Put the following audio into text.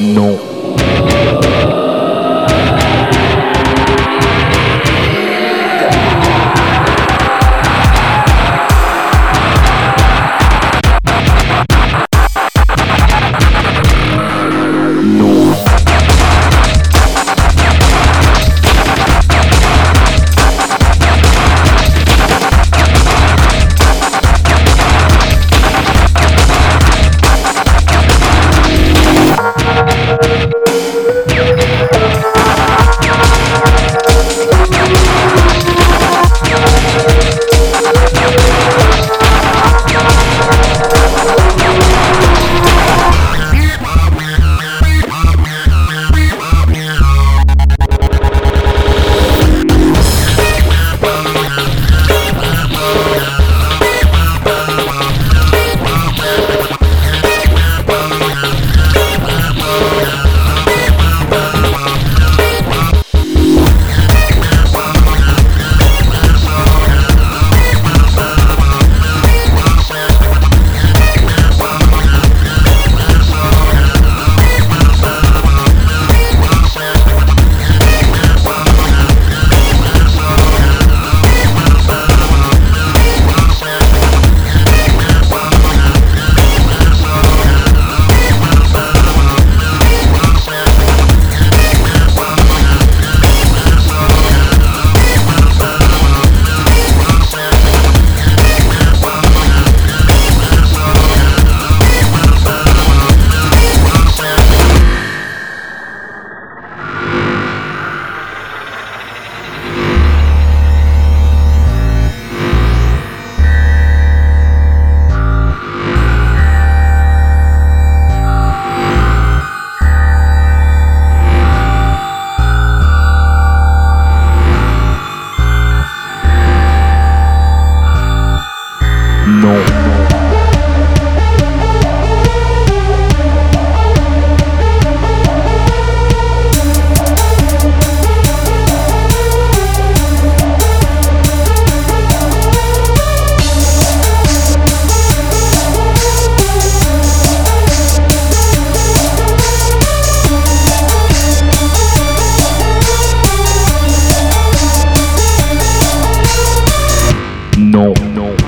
Non. no, no.